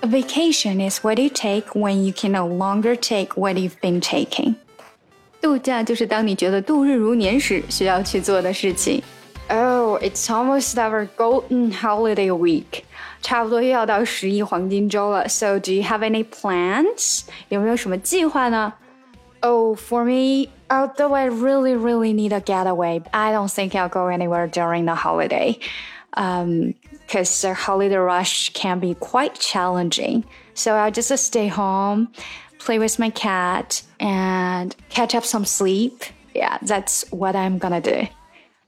A vacation is what you take when you can no longer take what you've been taking. 度假就是当你觉得度日如年时需要去做的事情。Oh, it's almost our golden holiday week. 差不多又要到十一黄金周了。So, do you have any plans? 有没有什么计划呢？Oh, for me, although I really, really need a getaway, I don't think I'll go anywhere during the holiday. Um, because the holiday rush can be quite challenging. So I'll just uh, stay home, play with my cat, and catch up some sleep. Yeah, that's what I'm gonna do.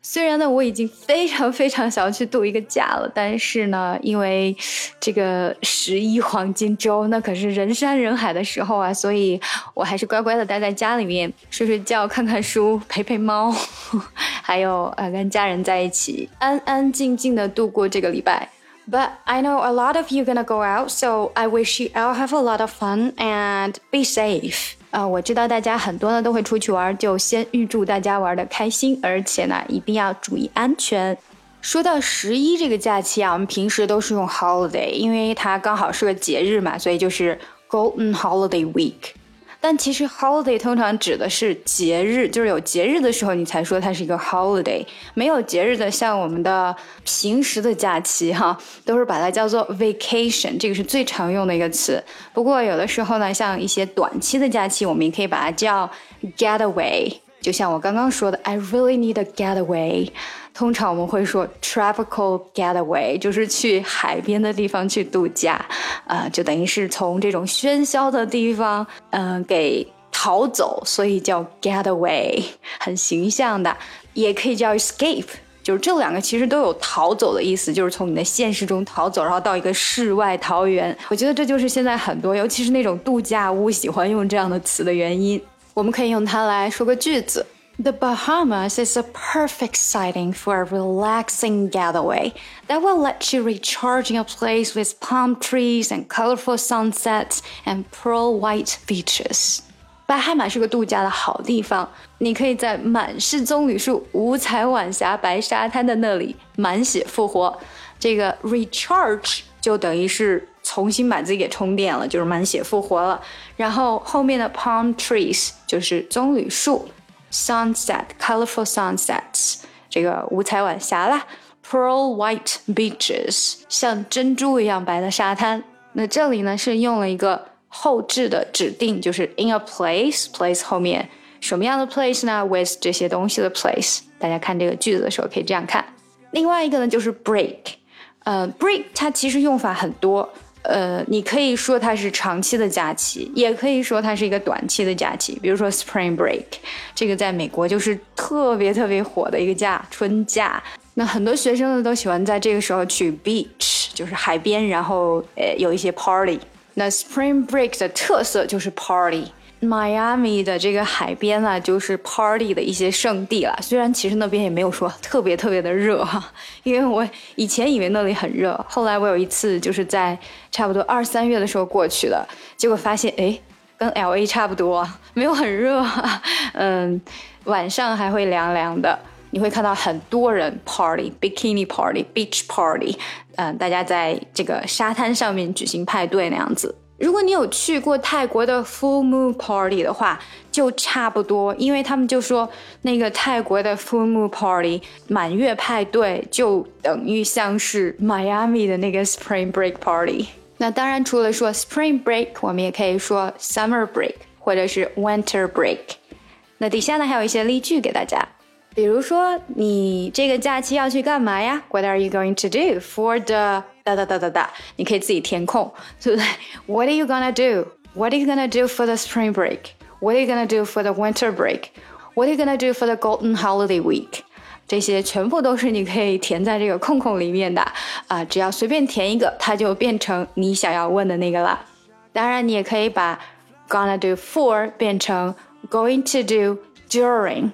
虽然呢，我已经非常非常想要去度一个假了，但是呢，因为这个十一黄金周，那可是人山人海的时候啊，所以我还是乖乖的待在家里面，睡睡觉、看看书、陪陪猫，还有呃跟家人在一起，安安静静的度过这个礼拜。But I know a lot of you gonna go out, so I wish you all have a lot of fun and be safe. 啊，我知道大家很多呢都会出去玩，就先预祝大家玩的开心，而且呢一定要注意安全。说到十一这个假期啊，我们平时都是用 holiday，因为它刚好是个节日嘛，所以就是 Golden Holiday Week。 但其实 holiday 通常指的是节日，就是有节日的时候你才说它是一个 holiday。没有节日的，像我们的平时的假期哈，都是把它叫做 vacation，这个是最常用的一个词。不过有的时候呢，像一些短期的假期，我们也可以把它叫 getaway。就像我刚刚说的，I really need a getaway。通常我们会说 tropical getaway，就是去海边的地方去度假，啊，就等于是从这种喧嚣的地方，嗯，给逃走，所以叫 getaway，很形象的，也可以叫 escape，就是这两个其实都有逃走的意思，就是从你的现实中逃走，然后到一个世外桃源。我觉得这就是现在很多，尤其是那种度假屋喜欢用这样的词的原因。我们可以用它来说个句子。The Bahamas is a perfect setting for a relaxing getaway that will let you recharge in a place with palm trees and colorful sunsets and pearl white beaches. 巴哈马是个度假的好地方，你可以在满是棕榈树、五彩晚霞、白沙滩的那里满血复活。这个 recharge 就等于是 重新把自己给充电了，就是满血复活了。然后后面的 palm trees 就是棕榈树。sunset, colorful sunsets，这个五彩晚霞啦，pearl white beaches，像珍珠一样白的沙滩。那这里呢是用了一个后置的指定，就是 in a place，place 后面什么样的 place 呢？with 这些东西的 place。大家看这个句子的时候可以这样看。另外一个呢就是 break，呃，break 它其实用法很多。呃，你可以说它是长期的假期，也可以说它是一个短期的假期。比如说 Spring Break，这个在美国就是特别特别火的一个假，春假。那很多学生呢都喜欢在这个时候去 beach，就是海边，然后呃有一些 party。那 Spring Break 的特色就是 party。Miami 的这个海边呢，就是 party 的一些圣地了。虽然其实那边也没有说特别特别的热哈，因为我以前以为那里很热，后来我有一次就是在差不多二三月的时候过去的，结果发现哎，跟 LA 差不多，没有很热，嗯，晚上还会凉凉的。你会看到很多人 party，bikini party，beach party，嗯，大家在这个沙滩上面举行派对那样子。如果你有去过泰国的 Full Moon Party 的话，就差不多，因为他们就说那个泰国的 Full Moon Party 满月派对就等于像是 Miami 的那个 Spring Break Party。那当然，除了说 Spring Break，我们也可以说 Summer Break 或者是 Winter Break。那底下呢还有一些例句给大家。比如说，你这个假期要去干嘛呀？What are you going to do for the 哒哒哒哒哒？你可以自己填空，对不对？What are you gonna do? What are you gonna do for the spring break? What are you gonna do for the winter break? What are you gonna do for the golden holiday week? 这些全部都是你可以填在这个空空里面的啊，只要随便填一个，它就变成你想要问的那个了。当然，你也可以把 gonna do for 变成 going to do during。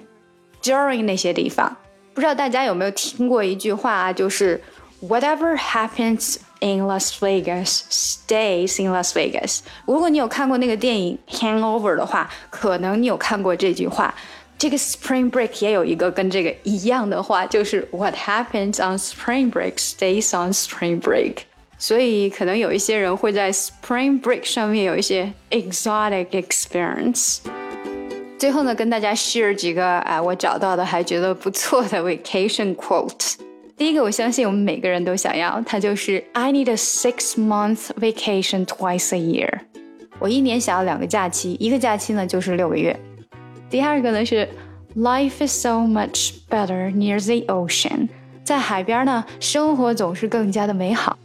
during 那些地方，不知道大家有没有听过一句话啊，就是 Whatever happens in Las Vegas stays in Las Vegas。如果你有看过那个电影 Hangover 的话，可能你有看过这句话。这个 Spring Break 也有一个跟这个一样的话，就是 What happens on Spring Break stays on Spring Break。 所以可能有一些人会在 Spring Break 上面有一些 exotic experience。最后呢，跟大家 share 几个啊，我找到的还觉得不错的 vacation quote。 第一个，我相信我们每个人都想要，它就是 I need a six month vacation twice a year。我一年想要两个假期，一个假期呢就是六个月。第二个呢是 Life is so much better near the ocean。在海边呢，生活总是更加的美好。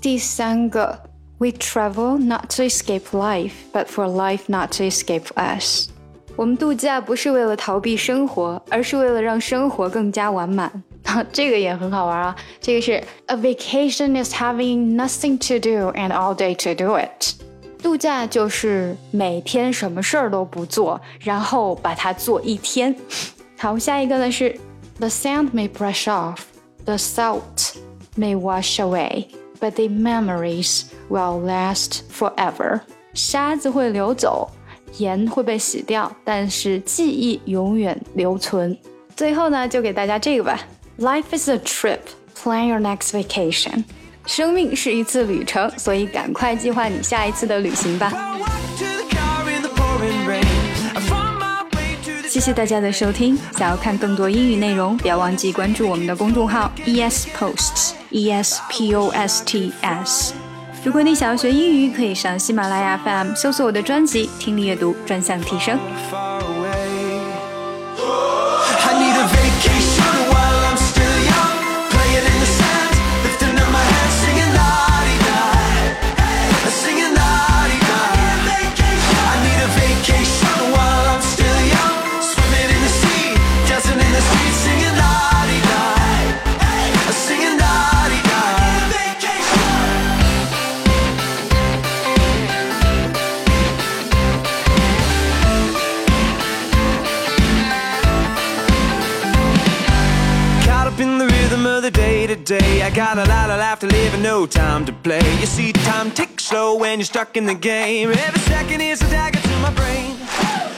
第三个，We travel not to escape life, but for life not to escape us。我们度假不是为了逃避生活，而是为了让生活更加完满。 这个也很好玩啊！这个是 A vacation is having nothing to do and all day to do it。度假就是每天什么事儿都不做，然后把它做一天。好，下一个呢是 The sand may brush off, the salt may wash away。but the memories will last forever。沙子会流走，盐会被洗掉，但是记忆永远留存。最后呢，就给大家这个吧：Life is a trip. Plan your next vacation. 生命是一次旅程，所以赶快计划你下一次的旅行吧。谢谢大家的收听。想要看更多英语内容，不要忘记关注我们的公众号 ES Posts E S P O S T S。如果你想要学英语，可以上喜马拉雅 FM 搜索我的专辑《听力阅读专项提升》。Day. I got a lot of life to live and no time to play. You see, time ticks slow when you're stuck in the game. Every second is a dagger to my brain.